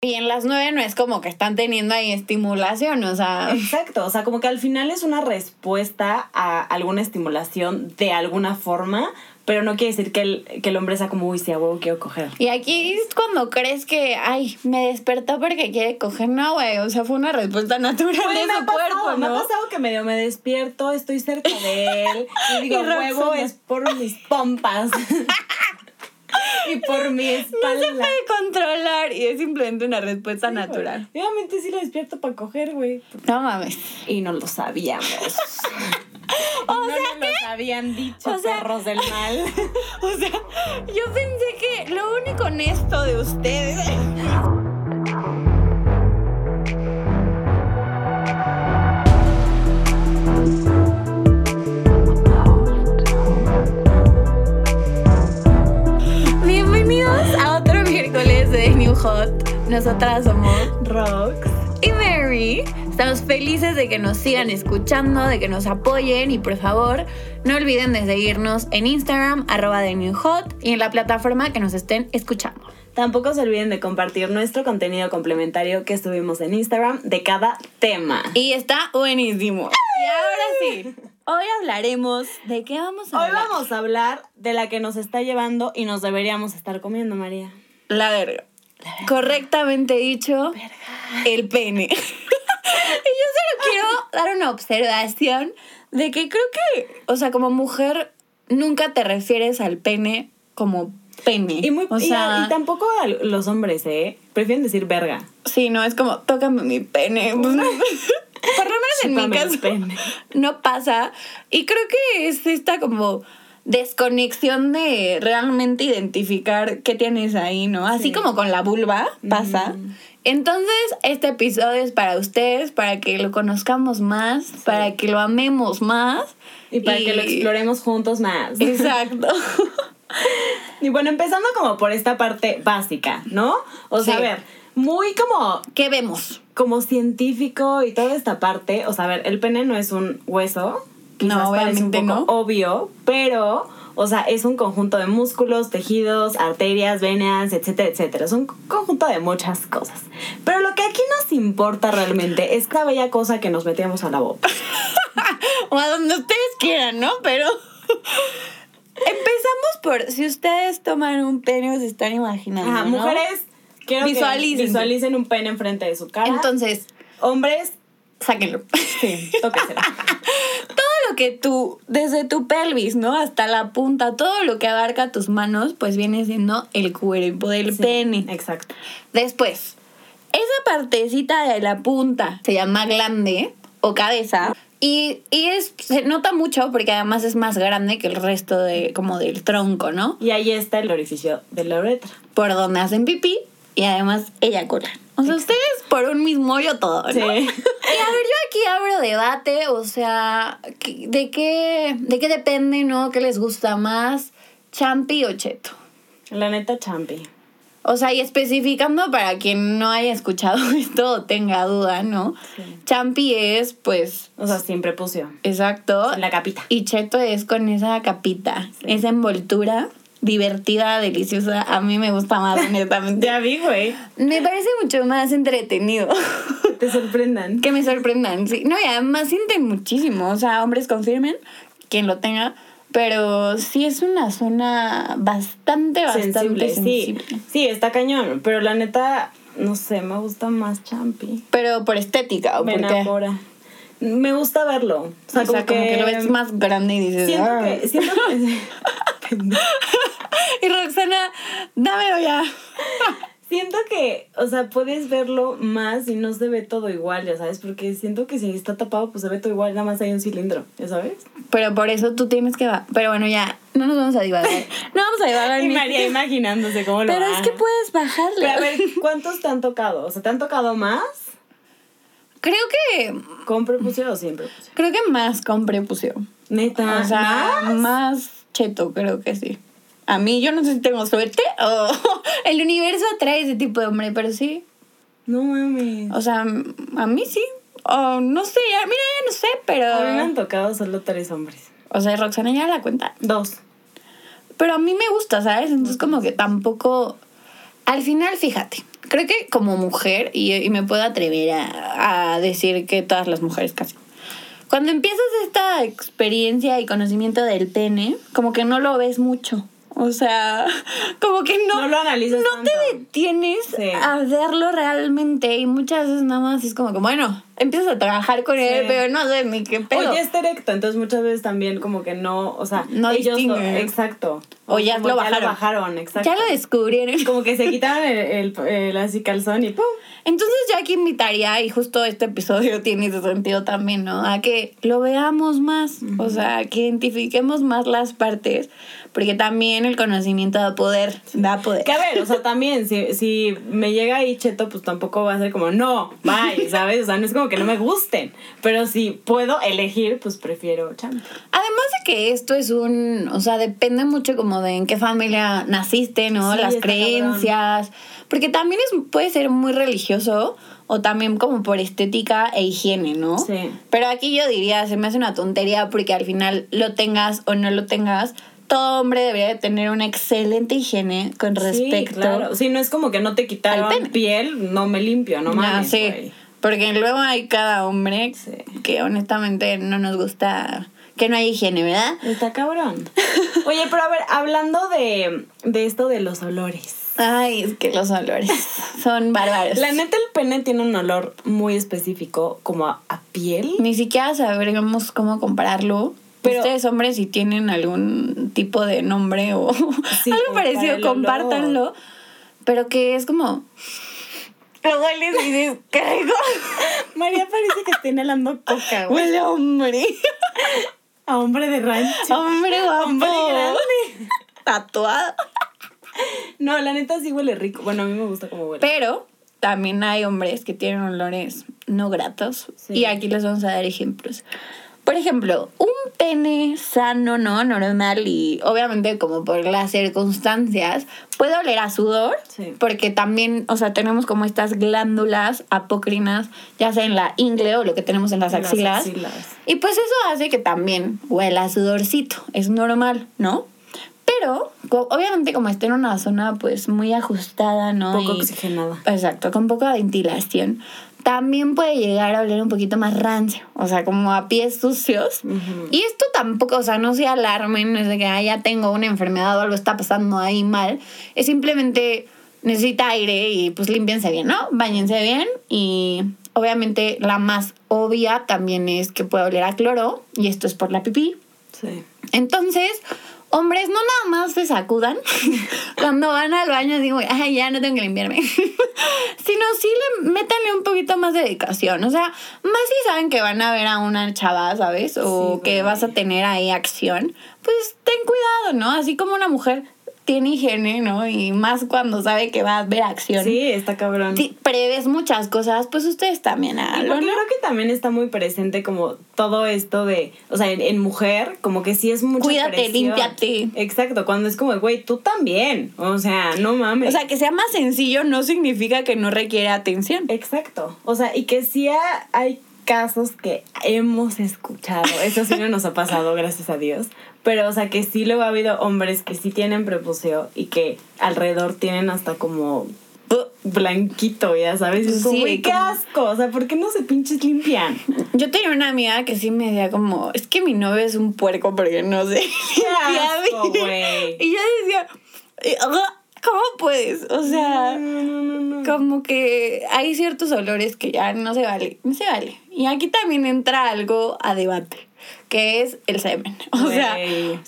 Y en las nueve no es como que están teniendo ahí estimulación, o sea. Exacto, o sea, como que al final es una respuesta a alguna estimulación de alguna forma, pero no quiere decir que el, que el hombre sea como, uy, si a huevo quiero coger. Y aquí es cuando crees que, ay, me despertó porque quiere coger, no, güey, o sea, fue una respuesta natural de me su ha pasado, cuerpo, me ha ¿no? pasado que medio me despierto, estoy cerca de él y digo, Y huevo es por mis pompas y por mi No espalda. se puede controlar y es simplemente una respuesta natural. Obviamente sí lo despierto para coger, güey. No mames. Y no lo sabíamos. O no sea nos lo habían dicho, o sea- perros del mal. O sea, yo pensé que lo único honesto de ustedes. Nosotras somos Rox. y Mary. Estamos felices de que nos sigan escuchando, de que nos apoyen y por favor no olviden de seguirnos en Instagram, arroba de New Hot y en la plataforma que nos estén escuchando. Tampoco se olviden de compartir nuestro contenido complementario que subimos en Instagram de cada tema. Y está buenísimo. Y ahora sí, hoy hablaremos de qué vamos a Hoy hablar. vamos a hablar de la que nos está llevando y nos deberíamos estar comiendo, María. La verga. Correctamente dicho, el pene. y yo solo quiero dar una observación de que creo que, o sea, como mujer, nunca te refieres al pene como pene. Y, muy, o sea, y tampoco a los hombres, ¿eh? Prefieren decir verga. sí, no, es como, tócame mi pene. Pues. Por lo menos en mi caso no pasa. Y creo que es esta como desconexión de realmente identificar qué tienes ahí, ¿no? Así Sí. como con la vulva pasa. Entonces, este episodio es para ustedes, para que lo conozcamos más, para que lo amemos más. Y para que lo exploremos juntos más. Exacto. Y bueno, empezando como por esta parte básica, ¿no? O sea, Sí. a ver, muy como, ¿Qué vemos? como científico y toda esta parte. O sea, a ver, el pene no es un hueso. Quizás No, parece un poco no. Obvio, pero, o sea, es un conjunto de músculos, tejidos, arterias, venas, etcétera, etcétera. Es un conjunto de muchas cosas. Pero lo que aquí nos importa realmente es esta bella cosa que nos metemos a la boca. O a donde ustedes quieran, ¿no? Pero empezamos por si ustedes toman un pene o se están imaginando. Ajá, ¿no? mujeres, quiero Visualícense. que visualicen un pene enfrente de su cara. Entonces, hombres, sáquenlo. sí, tóquenselo. lo que tú, desde tu pelvis, ¿no? Hasta la punta, todo lo que abarca tus manos, pues viene siendo el cuerpo del Sí, pene. Exacto. Después, esa partecita de la punta se llama glande o cabeza. Y, y es, se nota mucho porque además es más grande que el resto de, como del tronco, ¿no? Y ahí está el orificio de la uretra. Por donde hacen pipí y además eyaculan. O sea, ustedes por un mismo hoyo todo, ¿no? Sí. Y a ver, yo aquí abro debate, o sea, ¿qué- ¿de qué, de qué depende, no? ¿Qué les gusta más? ¿Champi o cheto? La neta champi. O sea, y especificando para quien no haya escuchado esto o tenga duda, ¿no? Sí. Champi es, pues, O sea, sin prepucio. exacto. La capita. Y cheto es con esa capita, esa envoltura divertida, deliciosa. A mí me gusta más, honestamente. Ya vi, güey. Me parece mucho más entretenido. Te sorprendan. que me sorprendan, sí. No, y además sienten muchísimo. O sea, hombres confirmen, quien lo tenga. Pero sí es una zona bastante, bastante Sensible, sensible. sí. Sí, está cañón. Pero la neta, no sé, me gusta más champi. Pero por estética, ¿o Me por qué? enamora. Me gusta verlo. O sea, O sea, como que, lo ves más grande y dices... Siento "Ah". que, siento que, y Roxana, dámelo ya. siento que, o sea, puedes verlo más y no se ve todo igual, ya sabes, porque siento que si está tapado, pues se ve todo igual, nada más hay un cilindro, ya sabes. Pero por eso tú tienes que... va- Pero bueno, ya, no nos vamos a divagar. No vamos a divagar. Y María imaginándose cómo lo Pero es que puedes bajarle. Pero a ver, ¿cuántos te han tocado? O sea, ¿te han tocado más Creo que... con prepucio o sin prepucio? Creo que más con prepución. Neta, O sea, ¿más? más cheto, creo que sí. A mí, yo no sé si tengo suerte o el universo atrae ese tipo de hombre, pero sí. No mames. O sea, a mí sí. O no sé, ya, mira, ya no sé, pero. A mí me han tocado solo tres hombres. O sea, Roxana ya la cuenta. Dos. Pero a mí me gusta, ¿sabes? Entonces, como que tampoco. Al final, fíjate, creo que como mujer, y, y me puedo atrever a, a decir que todas las mujeres casi, cuando empiezas esta experiencia y conocimiento del pene, como que no lo ves mucho. O sea, como que no, No lo analizas no te detienes Sí. a verlo realmente y muchas veces nada más es como que, bueno, empiezas a trabajar con él, pero no sé ni qué pedo. O ya está erecto, entonces muchas veces también como que no, o sea, No ellos lo- exacto. O ya lo bajaron. bajaron, exacto. ya lo descubrieron. Como que se quitaron el, el, el así calzón y ¡pum! Entonces yo aquí invitaría, y justo este episodio tiene ese sentido también, ¿no? A que lo veamos más, o sea, que identifiquemos más las partes, porque también el conocimiento da poder, da poder. Que a ver, o sea, también, si, si me llega ahí cheto, pues tampoco va a ser como, no, bye, ¿sabes? O sea, no es como que no me gusten. Pero si puedo elegir, pues prefiero champ. Además de que esto es un, o sea, depende mucho como de en qué familia naciste, ¿no? Sí, Las creencias, porque también es, puede ser muy religioso o también como por estética e higiene, ¿no? Sí. Pero aquí yo diría, se me hace una tontería porque al final lo tengas o no lo tengas, todo hombre debería de tener una excelente higiene con respecto Sí, claro. Sí, no es como que no te quitaron piel, no me limpio, no mames, sí. Porque luego hay cada hombre Sí. que honestamente no nos gusta que no hay higiene, ¿verdad? Está cabrón. Oye, pero a ver, hablando de, de esto de los olores. Ay, es que los olores son bárbaros. La neta, el pene tiene un olor muy específico, como a, a piel. Ni siquiera sabremos cómo compararlo. Pero- Ustedes, hombres, si tienen algún tipo de nombre o Sí, algo parecido, compártanlo. Pero que es como. Lo hueles y dices, qué rico. María parece que está inhalando coca, güey. Huele a hombre. A hombre de rancho. Hombre guapo. Hombre grande. Tatuado. No, la neta sí huele rico. Bueno, a mí me gusta como huele. Pero también hay hombres que tienen olores no gratos. Sí. Y aquí les vamos a dar ejemplos. Por ejemplo, un pene sano, ¿no? Normal y obviamente como por las circunstancias, puede oler a sudor. Sí. Porque también, o sea, tenemos como estas glándulas apócrinas, ya sea en la ingle o lo que tenemos en las En las axilas. axilas. Y pues eso hace que también huela a sudorcito. Es normal, ¿no? Pero, obviamente como está en una zona pues muy ajustada, ¿no? Poco Y- oxigenada. Exacto, con poca ventilación. También puede llegar a oler un poquito más rancio, o sea, como a pies sucios. Y esto tampoco, o sea, no se alarmen, no es de que "Ah, ya tengo una enfermedad o algo está pasando ahí mal. Es simplemente necesita aire y pues límpiense bien, ¿no? Báñense bien y obviamente la más obvia también es que puede oler a cloro y esto es por la pipí. Sí. Entonces, hombres, no nada más se sacudan cuando van al baño, digo, ay, ya no tengo que limpiarme. Sino sí le métanle un poquito más de dedicación. O sea, más si saben que van a ver a una chava, ¿sabes? O Sí, que vas a tener ahí acción, pues ten cuidado, ¿no? Así como una mujer tiene higiene, ¿no? Y más cuando sabe que va a ver acción. Sí, está cabrón. Si prevés muchas cosas, pues ustedes también háganlo, ¿no? creo que también está muy presente como todo esto de, o sea, en, en mujer, como que sí es mucha Cuídate, presión. límpiate. Exacto, cuando es como, güey, tú también. O sea, no mames. O sea, que sea más sencillo no significa que no requiere atención. Exacto. O sea, y que sí ha- hay casos que hemos escuchado. Eso sí no nos ha pasado, gracias a Dios. Pero, o sea, que sí luego ha habido hombres que sí tienen prepucio y que alrededor tienen hasta como blanquito, ya sabes. Es Sí, güey, qué como- asco. O sea, ¿por qué no se pinches limpian? Yo tenía una amiga que sí me decía como, es que mi novio es un puerco porque no sé. Asco, bien". güey. Y yo decía, "Eh, ¿cómo puedes? O sea, No, no, no, no. como que hay ciertos olores que ya no se vale, no se vale. Y aquí también entra algo a debate, que es el semen. O sea,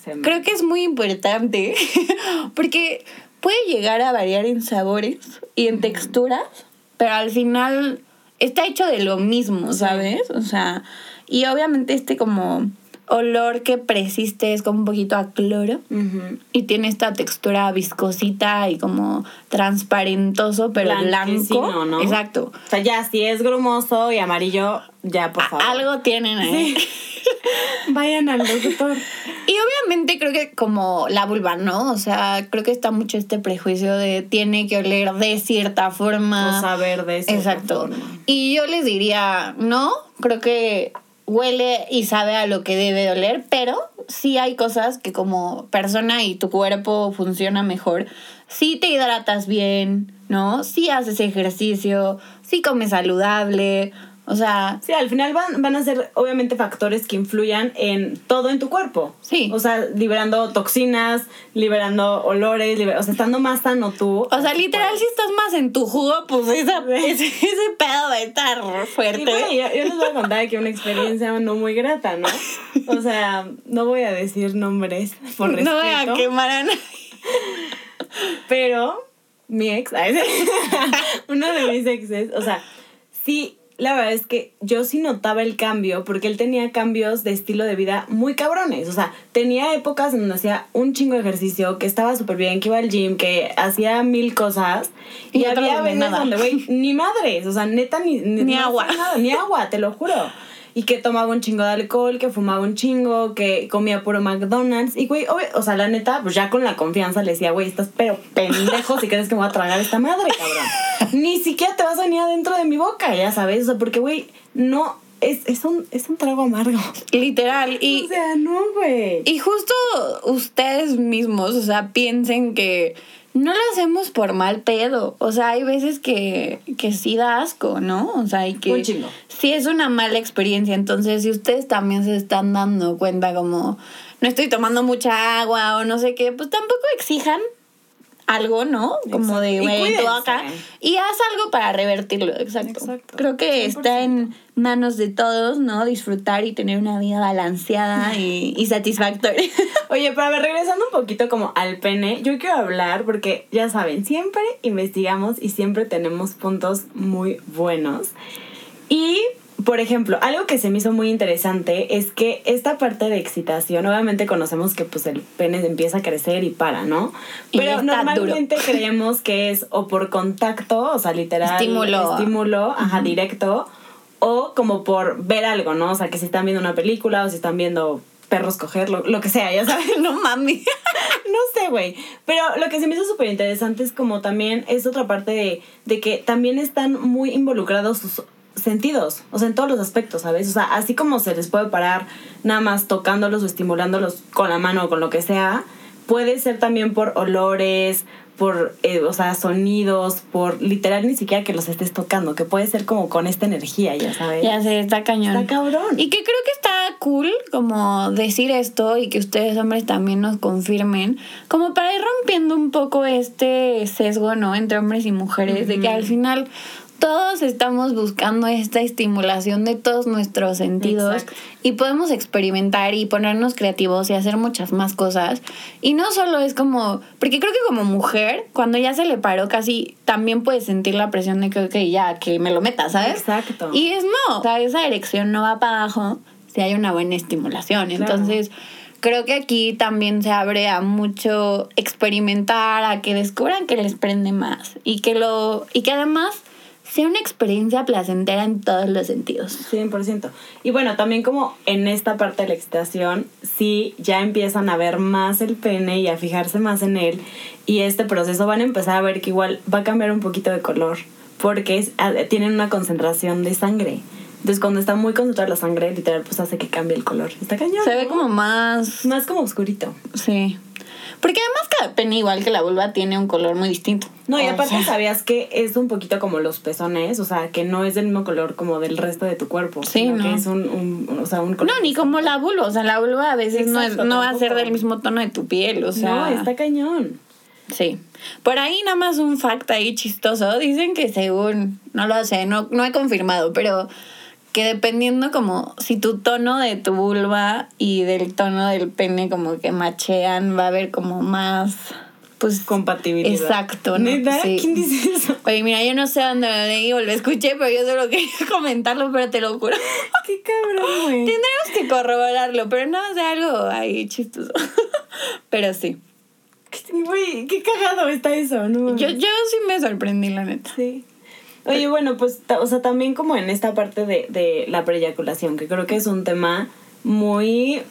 semen. creo que es muy importante porque puede llegar a variar en sabores y en texturas, pero al final está hecho de lo mismo, ¿sabes? O sea, y obviamente este como olor que persiste es como un poquito a cloro y tiene esta textura viscosita y como transparentoso, pero blanco. ¿no? Exacto. O sea, ya, si es grumoso y amarillo, ya, por favor. algo tienen ahí. Vayan al doctor. Y obviamente creo que como la vulva, ¿no? O sea, creo que está mucho este prejuicio de tiene que oler de cierta forma. O saber de eso. Exacto. Y yo les diría, no, creo que huele y sabe a lo que debe de oler, pero sí hay cosas que como persona y tu cuerpo funciona mejor. Si te hidratas bien, ¿no? Si haces ejercicio, si comes saludable, o sea... Sí, al final van, van a ser obviamente factores que influyan en todo en tu cuerpo. Sí. O sea, liberando toxinas, liberando olores, liber- o sea, estando más sano tú. O sea, literal, si estás más en tu jugo, pues esa- ese, ese pedo va a estar Y fuerte. bueno, yo, yo les voy a contar aquí una experiencia no muy grata, ¿no? O sea, no voy a decir nombres por respeto. no voy a quemar a nadie. Pero mi ex, uno de mis exes, o sea, sí, la verdad es que yo sí notaba el cambio porque él tenía cambios de estilo de vida muy cabrones. O sea, tenía épocas en donde hacía un chingo de ejercicio, que estaba súper bien, que iba al gym, que hacía mil cosas. Y, Y había veces donde, güey, ni madres, o sea, neta, ni, Ni no agua. nada, ni agua, te lo juro. Y que tomaba un chingo de alcohol, que fumaba un chingo, que comía puro McDonald's. Y, güey, obvio- o sea, la neta, pues ya con la confianza le decía, güey, estás pero pendejo si crees que me voy a tragar esta madre, cabrón. Ni siquiera te vas a venir adentro de mi boca, ya sabes. O sea, porque, güey, no, es, es, un, es un trago amargo. Literal. Y, o sea, no, güey. y justo ustedes mismos, o sea, piensen que no lo hacemos por mal pedo. O sea, hay veces que, que sí da asco, ¿no? O sea, y que Un chingo. sí es una mala experiencia. Entonces, si ustedes también se están dando cuenta como no estoy tomando mucha agua o no sé qué, pues tampoco exijan algo, ¿no? Como de, Exacto. Güey, acá. Y haz algo para revertirlo, exacto. Exacto. Creo que 100%. está en manos de todos, ¿no? Disfrutar y tener una vida balanceada y, y satisfactoria. Oye, pero a ver, regresando un poquito como al pene, yo quiero hablar porque ya saben, siempre investigamos y siempre tenemos puntos muy buenos. Y, por ejemplo, algo que se me hizo muy interesante es que esta parte de excitación, obviamente conocemos que pues el pene empieza a crecer y para, ¿no? Pero normalmente creemos que es o por contacto, o sea, literal. Estímulo. Estímulo, ajá, directo. O como por ver algo, ¿no? O sea, que si están viendo una película o si están viendo perros coger, lo, lo que sea, ya sabes. no mami. No sé, güey. Pero lo que se me hizo súper interesante es como también es otra parte de, de que también están muy involucrados sus sentidos, o sea, en todos los aspectos, ¿sabes? O sea, así como se les puede parar nada más tocándolos o estimulándolos con la mano o con lo que sea, puede ser también por olores, por, eh, o sea, sonidos, por literal ni siquiera que los estés tocando, que puede ser como con esta energía, ya sabes. Ya sé, está cañón. Está cabrón. Y que creo que está cool como decir esto y que ustedes hombres también nos confirmen, como para ir rompiendo un poco este sesgo, ¿no? Entre hombres y mujeres, de que al final todos estamos buscando esta estimulación de todos nuestros sentidos Exacto. y podemos experimentar y ponernos creativos y hacer muchas más cosas. Y no solo es como, porque creo que como mujer, cuando ya se le paró casi, también puedes sentir la presión de que, ok, ya, que me lo meta, ¿sabes? Exacto. Y es no, o sea, esa erección no va para abajo si hay una buena estimulación. Claro. Entonces, creo que aquí también se abre a mucho experimentar, a que descubran que les prende más y que lo y que además sea una experiencia placentera en todos los sentidos. 100%. Y bueno, también como en esta parte de la excitación, sí ya empiezan a ver más el pene y a fijarse más en él. Y este proceso van a empezar a ver que igual va a cambiar un poquito de color, porque es- a- tienen una concentración de sangre. Entonces cuando está muy concentrada la sangre, literal, pues hace que cambie el color. Está cañón. Se ve como más Más como oscurito. sí. Porque además cada pene igual que la vulva tiene un color muy distinto. No, y O aparte sea, sabías que es un poquito como los pezones, o sea, que no es del mismo color como del resto de tu cuerpo. Sí, sino ¿no? que es un, un- o sea, un color. No, ni como la vulva, o sea, la vulva a veces no, es, no va a ser del mismo tono de tu piel, o sea. No, está cañón. Sí. Por ahí nada más un fact ahí chistoso. Dicen que según, no lo sé, no, no he confirmado, pero que dependiendo como si tu tono de tu vulva y del tono del pene como que machean, va a haber como más, pues... Compatibilidad. Exacto, ¿no? ¿Neta? Sí. ¿Quién dice eso? Oye, mira, yo no sé dónde lo leí o lo escuché, pero yo solo quería comentarlo, pero te lo juro. Qué cabrón, güey. Tendremos que corroborarlo, pero no sé algo ahí chistoso. pero sí. Güey, qué cagado está eso, ¿no? Yo, yo sí me sorprendí, la neta. Sí. Oye, bueno, pues, o sea, también como en esta parte de, de la preyaculación, que creo que es un tema muy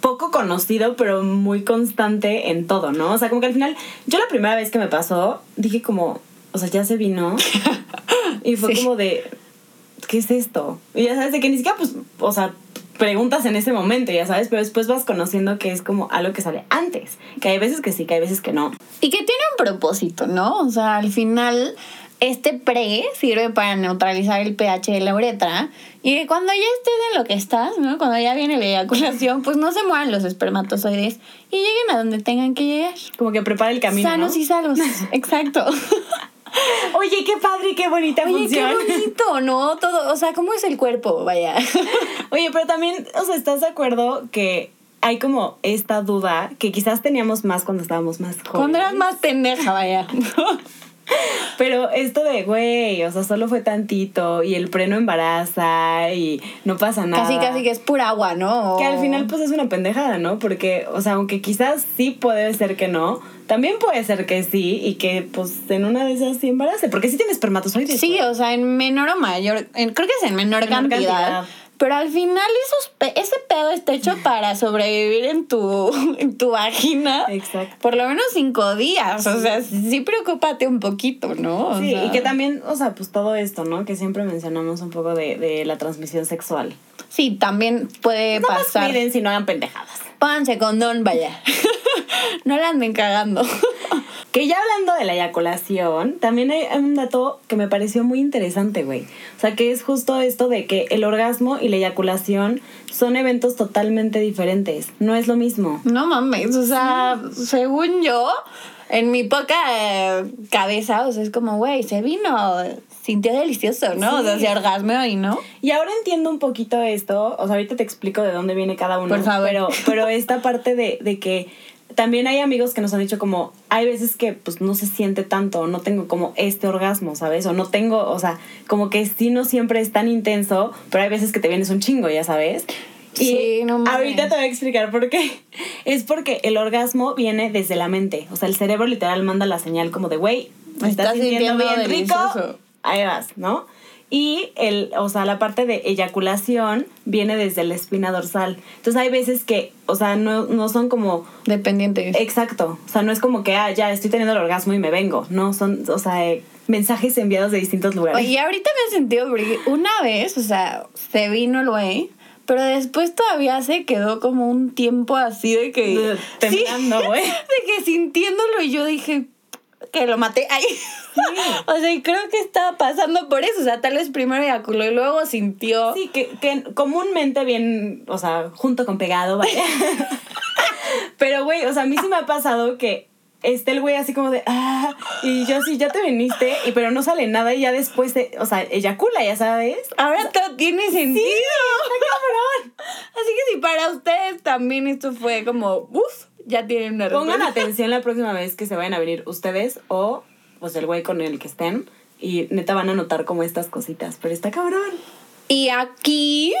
poco conocido, pero muy constante en todo, ¿no? O sea, como que al final, yo la primera vez que me pasó, dije como, o sea, ya se vino. y fue Sí. como de, ¿qué es esto? Y ya sabes, de que ni siquiera, pues, o sea, preguntas en ese momento, ya sabes, pero después vas conociendo que es como algo que sale antes, que hay veces que sí, que hay veces que no. Y que tiene un propósito, ¿no? O sea, al final este pre sirve para neutralizar el pH de la uretra y que cuando ya estés en lo que estás, ¿no? Cuando ya viene la eyaculación, pues no se muevan los espermatozoides y lleguen a donde tengan que llegar. Como que prepara el camino. Sanos ¿no? y salvos. Exacto. Oye, qué padre y qué bonita Oye, función. qué bonito, ¿no? Todo, o sea, ¿cómo es el cuerpo? Vaya. Oye, pero también, o sea, ¿estás de acuerdo que hay como esta duda que quizás teníamos más cuando estábamos más jóvenes? Cuando eras más pendeja, vaya. Pero esto de, güey, o sea, solo fue tantito y el preno embaraza y no pasa nada. Casi, casi que es pura agua, ¿no? Que al final pues es una pendejada, ¿no? Porque, o sea, aunque quizás sí puede ser que no, también puede ser que sí y que pues en una de esas sí embarace. Porque sí tiene espermatozoides. Sí, o sea, en menor o mayor, en- creo que es en menor, Menor cantidad, cantidad. Pero al final esos pe- ese pedo está hecho para sobrevivir en tu, en tu vagina. Exacto. Por lo menos cinco días. O sea, sí preocúpate un poquito, ¿no? O Sí, sea, y que también, o sea, pues todo esto, ¿no? Que siempre mencionamos un poco de, de la transmisión sexual. Sí, también puede Nada más pasar. cuiden si no hagan pendejadas. Pónganse condón, vaya. no la anden cagando. Que ya hablando de la eyaculación, también hay un dato que me pareció muy interesante, güey. O sea, que es justo esto de que el orgasmo y la eyaculación son eventos totalmente diferentes. No es lo mismo. No mames, o sea, según yo, en mi poca eh, cabeza, o sea, es como, güey, se vino, sintió delicioso, ¿no? O sea, se orgasmeó y no. Y ahora entiendo un poquito esto, o sea, ahorita te explico de dónde viene cada uno. Por favor. Pero, pero esta parte de, de que también hay amigos que nos han dicho como, hay veces que pues no se siente tanto, no tengo como este orgasmo, ¿sabes? O no tengo, o sea, como que sí no siempre es tan intenso, pero hay veces que te vienes un chingo, ya sabes. Y Sí, no mames. ahorita te voy a explicar por qué. Es porque el orgasmo viene desde la mente. O sea, el cerebro literal manda la señal como de, güey, me estás Estás sintiendo sintiendo bien rico, ahí vas, ¿no? Y el, o sea, la parte de eyaculación viene desde la espina dorsal. Entonces hay veces que, o sea, no, no son como Dependiente. exacto. O sea, no es como que, ah, ya estoy teniendo el orgasmo y me vengo. No, son, o sea, eh, mensajes enviados de distintos lugares. Oye, ahorita me he sentido porque una vez, o sea, se vino el güey, pero después todavía se quedó como un tiempo así de que. Sí, de que sintiéndolo y yo dije que lo maté. Ay. o sea, y creo que estaba pasando por eso. O sea, tal vez primero eyaculó y luego sintió. Sí, que, que comúnmente bien, o sea, junto con pegado, vaya. Pero, güey, o sea, a mí sí me ha pasado que esté el güey así como de, ah, y yo sí, ya te viniste, y pero no sale nada y ya después, se- o sea, eyacula, ya sabes. Ahora todo tiene sentido. ¡Está cabrón! Así que si para ustedes también esto fue como, uff, ya tienen una Pongan respuesta. atención la próxima vez que se vayan a venir ustedes o, pues, el güey con el que estén, y neta van a notar como estas cositas, pero está cabrón. Y aquí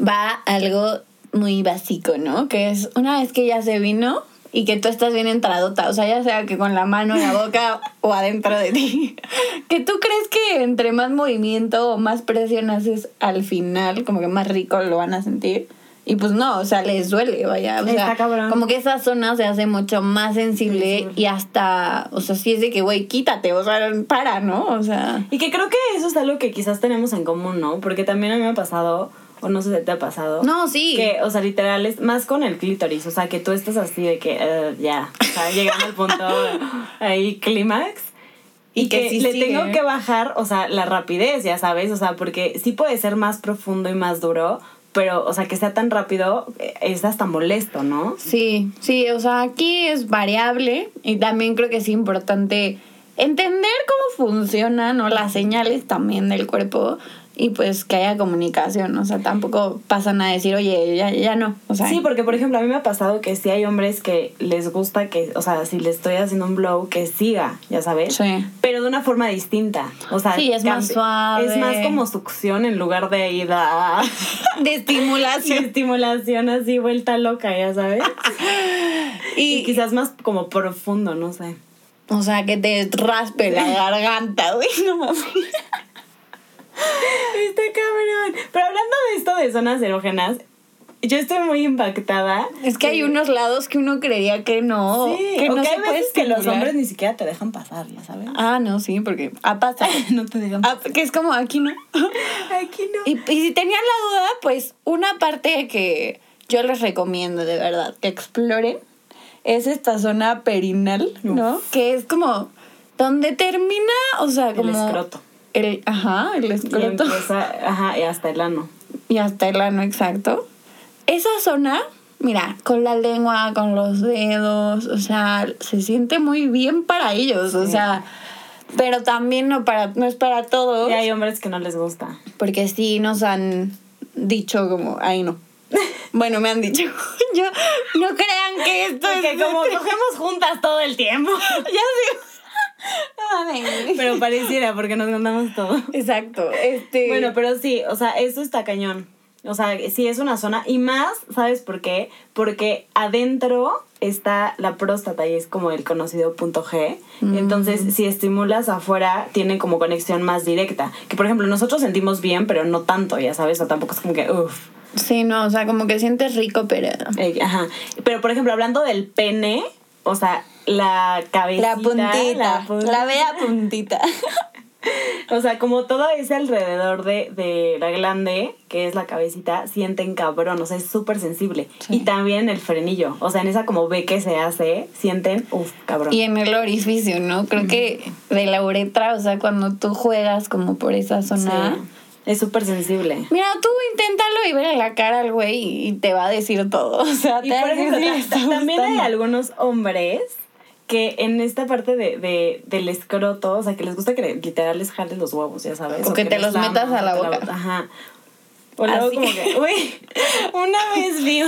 va algo muy básico, ¿no? Que es una vez que ya se vino y que tú estás bien entradota, o sea, ya sea que con la mano en la boca o adentro de ti, que tú crees que entre más movimiento o más presión haces al final, como que más rico lo van a sentir. Y pues no, o sea, les duele, vaya. O Está sea, cabrón. como que esa zona se hace mucho más sensible y hasta, o sea, sí es de que, güey, quítate, o sea, para, ¿no? O sea... Y que creo que eso es algo que quizás tenemos en común, ¿no? Porque también a mí me ha pasado, o no sé si te ha pasado. No, sí. Que, o sea, literal, es más con el clítoris. O sea, que tú estás así de que eh, ya, o sea, llegando al punto ahí, clímax. Y, Y que que, sí le sigue. tengo que bajar, o sea, la rapidez, ya sabes. O sea, porque sí puede ser más profundo y más duro, pero, o sea, que sea tan rápido eh, es hasta molesto, ¿no? Sí, sí, o sea, aquí es variable y también creo que es importante entender cómo funcionan ¿no? las señales también del cuerpo y pues que haya comunicación, o sea, tampoco pasan a decir, oye, ya, ya no, o sea, Sí, porque por ejemplo a mí me ha pasado que sí hay hombres que les gusta que, o sea, si le estoy haciendo un blow, que siga, ya sabes. Sí. Pero de una forma distinta. O sea, Sí, es más suave. Es más como succión en lugar de ida. de estimulación. estimulación así vuelta loca, ya sabes. y y, quizás más como profundo, no sé. o sea, que te raspe la garganta, güey, no mames. Está cabrón. Pero hablando de esto de zonas erógenas, yo estoy muy impactada. Es que hay unos lados que uno creería que no. Sí, que no que se hay veces que los hombres ni siquiera te dejan pasar, ya sabes. Ah, no, sí, porque ha pasado. no te dejan Ah, que es como aquí, ¿no? Aquí no. Y, y si tenían la duda, pues una parte que yo les recomiendo de verdad que exploren es esta zona perinal, ¿no? Que es como donde termina, o sea, como... escroto. El, ajá, el Y escroto. empieza, ajá, y hasta el ano. Y hasta el ano, exacto. Esa zona, mira, con la lengua, con los dedos, o sea, se siente muy bien para ellos, o Sí. sea, pero también no, para, no es para todos. Y hay hombres que no les gusta. Porque sí nos han dicho como, ay no. Bueno, me han dicho. Yo, no crean que esto Porque es. como cogemos juntas todo el tiempo. Ya sé. Mames. Pero pareciera, porque nos contamos todo. Exacto. Este. Bueno, pero sí, o sea, eso está cañón. O sea, sí es una zona. Y más, ¿sabes por qué? Porque adentro está la próstata y es como el conocido punto G. Entonces, si estimulas afuera, tienen como conexión más directa. Que por ejemplo, nosotros sentimos bien, pero no tanto, ya sabes. O tampoco es como que, uff. Sí, no, o sea, como que sientes rico, pero. Eh, ajá. Pero por ejemplo, hablando del pene, o sea, la cabecita. La puntita. La, La, puntita. bella puntita. O sea, como todo ese alrededor de, de la glande, que es la cabecita, sienten cabrón, o sea, es súper sensible. Sí. Y también el frenillo, o sea, en esa como ve que se hace, sienten, uff, cabrón. Y en el orificio, ¿no? Creo que de la uretra, o sea, cuando tú juegas como por esa zona. Sí, es súper sensible. Mira, tú inténtalo y verle la cara al güey y, te va a decir todo. O sea, Y te por ejemplo, también hay algunos hombres que en esta parte de, de, del escroto, o sea, que les gusta que literal les jales los huevos, ya sabes. O que te les los metas a o la que boca. Ajá. O luego como que, güey, una vez vi,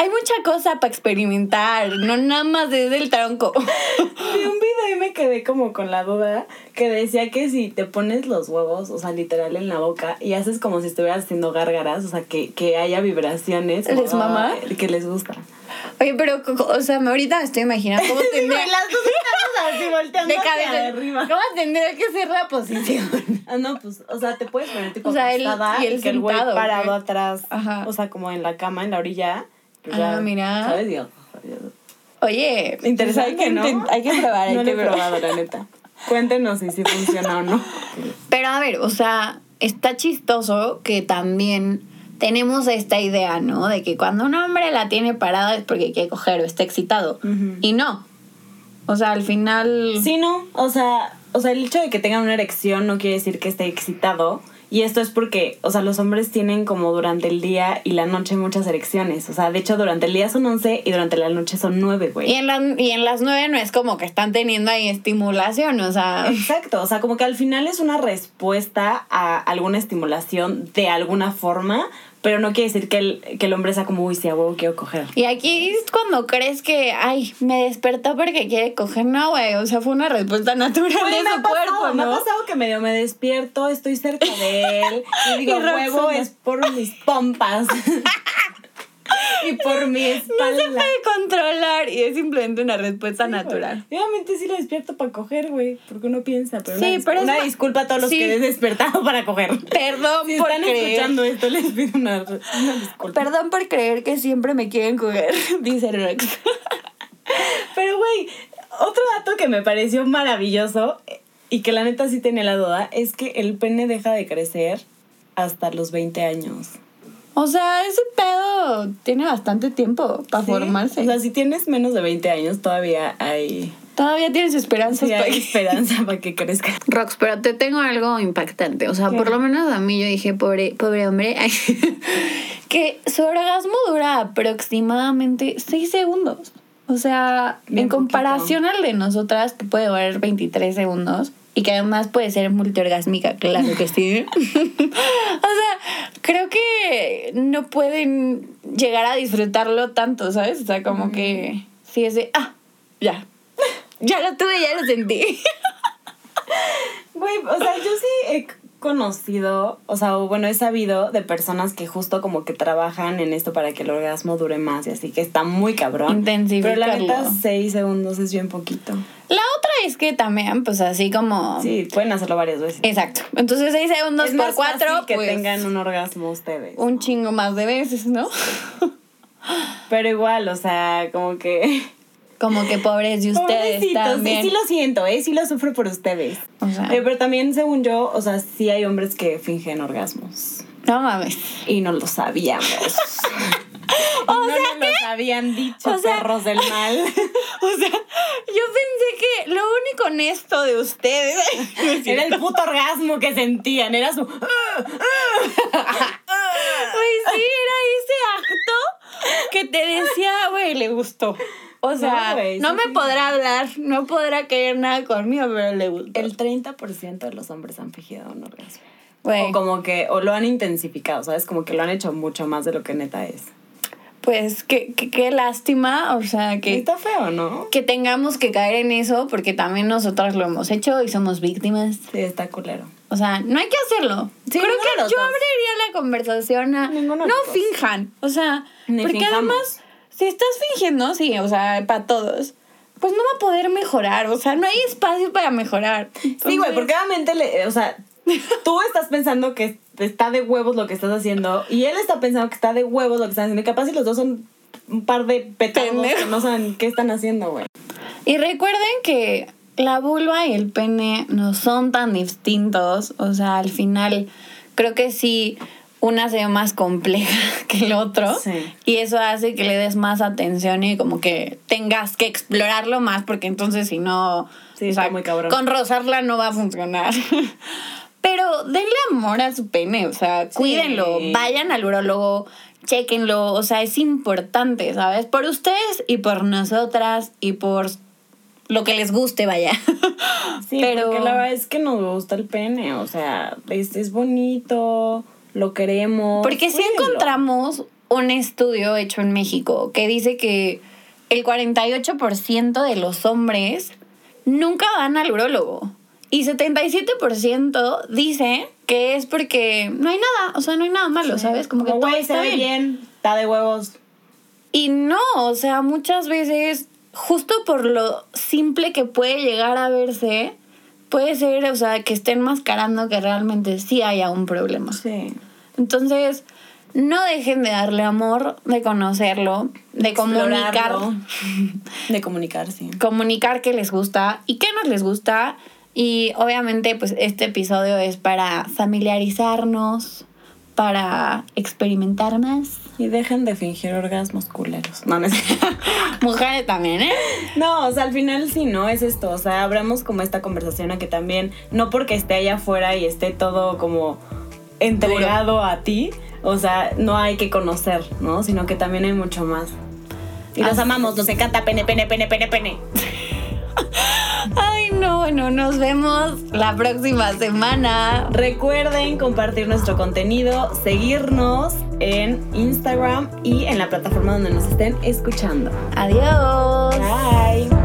Hay mucha cosa para experimentar, no nada más desde el tronco. vi un video y me quedé como con la duda que decía que si te pones los huevos, o sea, literal en la boca y haces como si estuvieras haciendo gárgaras, o sea, que, que haya vibraciones. ¿Les mama? ah, Que les gusta. Oye, pero, o sea, ahorita me estoy imaginando cómo tendría... las dos estamos así volteando de hacia cabeza. arriba. ¿Cómo tendría que ser la posición? Ah, no, pues, o sea, te puedes poner tipo O sea, acostada y él que el güey parado atrás, Ajá. o sea, como en la cama, en la orilla. Ah, ya, mira. ¿Sabes? Digo, Oye, interesante, hay que ¿no? Hay que probar, hay no que lo he probar. probado, la neta. Cuéntenos si sí funciona o no. Pero a ver, o sea, está chistoso que también tenemos esta idea, ¿no? De que cuando un hombre la tiene parada es porque quiere coger o está excitado. Y no. O sea, al final... Sí, no, o sea, o sea, el hecho de que tengan una erección no quiere decir que esté excitado. Y esto es porque, o sea, los hombres tienen como durante el día y la noche muchas erecciones. O sea, de hecho, durante el día son 11 y durante la noche son 9, güey. Y en, la- y en las nueve no es como que están teniendo ahí estimulación, o sea... Exacto, o sea, como que al final es una respuesta a alguna estimulación de alguna forma, pero no quiere decir que el, que el hombre sea como, uy, sí, a huevo quiero coger. Y aquí es cuando crees que, ay, me despertó porque quiere coger. No, güey, o sea, fue una respuesta natural de me, su ha pasado, cuerpo, me ha ¿no? pasado que medio me despierto, estoy cerca de él y digo, Y huevo es por mis pompas y por mi No se espalda. puede controlar y es simplemente una respuesta natural. Obviamente sí lo despierto para coger, güey, porque uno piensa, pero Sí, una, dis- pero es una disculpa a todos los Sí. que he despertado para coger. Perdón Si por están creer. escuchando esto, les pido una, una disculpa. Perdón por creer que siempre me quieren coger, dice Rex. Pero, güey, otro dato que me pareció maravilloso eh, y que la neta sí tenía la duda es que el pene deja de crecer hasta los 20 años. O sea, ese pedo tiene bastante tiempo para ¿Sí? formarse. O sea, si tienes menos de 20 años, todavía hay, Todavía tienes sí para hay esperanza para que crezca. Rox, pero te tengo algo impactante. O sea, ¿Qué? por lo menos a mí yo dije, pobre, pobre hombre, que su orgasmo dura aproximadamente 6 segundos. O sea, Bien en comparación al de nosotras, que puede durar 23 segundos y que además puede ser multiorgásmica, claro que sí. o sea, creo que no pueden llegar a disfrutarlo tanto, ¿sabes? O sea, como que sí es de, ah, ya. Ya lo tuve, ya lo sentí. Güey, o sea, yo sí he conocido, o sea, bueno, he sabido de personas que justo como que trabajan en esto para que el orgasmo dure más y así que está muy cabrón. Pero la neta, seis segundos es bien poquito. La otra es que también, pues así como. Sí, pueden hacerlo varias veces. Exacto. Entonces, seis segundos por cuatro. que pues, tengan un orgasmo ustedes. Un chingo más de veces, ¿no? Pero igual, o sea, como que. Como que pobres de ustedes también. Sí, sí lo siento, ¿eh? Sí lo sufro por ustedes. O sea. Eh, pero también, según yo, o sea, sí hay hombres que fingen orgasmos. No mames. Y no lo sabíamos. o no sea nos habían dicho, perros del mal. o sea, yo pensé que lo único honesto de ustedes era el puto orgasmo que sentían, era su... Pues sí, era ese acto que te decía, güey, le gustó. O sea, no, me podrá hablar, no podrá querer nada conmigo, pero le gustó. El 30% de los hombres han fingido un orgasmo. O como que, o lo han intensificado, ¿sabes? Como que lo han hecho mucho más de lo que neta es. Pues qué, qué, lástima, o sea, que... Está feo, ¿no? Que tengamos que caer en eso porque también nosotras lo hemos hecho y somos víctimas. Sí, está culero. O sea, no hay que hacerlo. Creo que yo abriría la conversación a... no finjan, o sea, porque además si estás fingiendo, sí, o sea, para todos, pues no va a poder mejorar. O sea, no hay espacio para mejorar. Sí, güey, porque obviamente, le, o sea, tú estás pensando que está de huevos lo que estás haciendo y él está pensando que está de huevos lo que están haciendo. Y capaz si los dos son un par de petardos que no saben qué están haciendo, güey. Y recuerden que la vulva y el pene no son tan distintos. O sea, al final creo que sí una sea más compleja que el otro. Y eso hace que le des más atención y como que tengas que explorarlo más, porque entonces si no. Sí, está muy cabrón. Con rozarla no va a funcionar. Pero denle amor a su pene, o sea, cuídenlo, vayan al urólogo, chequenlo, o sea, es importante, ¿sabes? Por ustedes y por nosotras y por lo que les guste, vaya. Sí, pero porque la verdad es que nos gusta el pene, o sea, es, es bonito lo queremos. Porque si encontramos un estudio hecho en México que dice que el 48% de los hombres nunca van al urólogo. Y 77% dice que es porque no hay nada, o sea, no hay nada malo, ¿sabes? Como, que todo está bien. bien, está de huevos. Y no, o sea, muchas veces, justo por lo simple que puede llegar a verse, puede ser, o sea, que estén mascarando que realmente sí haya un problema. Sí. Entonces, no dejen de darle amor, de conocerlo, de comunicar. De comunicar, sí. Comunicar qué les gusta y qué no les gusta. Y obviamente, pues este episodio es para familiarizarnos, para experimentar más. Y dejen de fingir orgasmos culeros. No, no Mujeres también, ¿eh? No, o sea, al final sí, ¿no? Es esto. O sea, abramos como esta conversación a que también, no porque esté allá afuera y esté todo como entregado a ti, o sea, no hay que conocer, ¿no? Sino que también hay mucho más. Y los amamos, nos encanta pene, pene, pene, pene, pene. Ay, no, bueno, nos vemos la próxima semana. Recuerden compartir nuestro contenido, seguirnos en Instagram y en la plataforma donde nos estén escuchando. Adiós. Bye.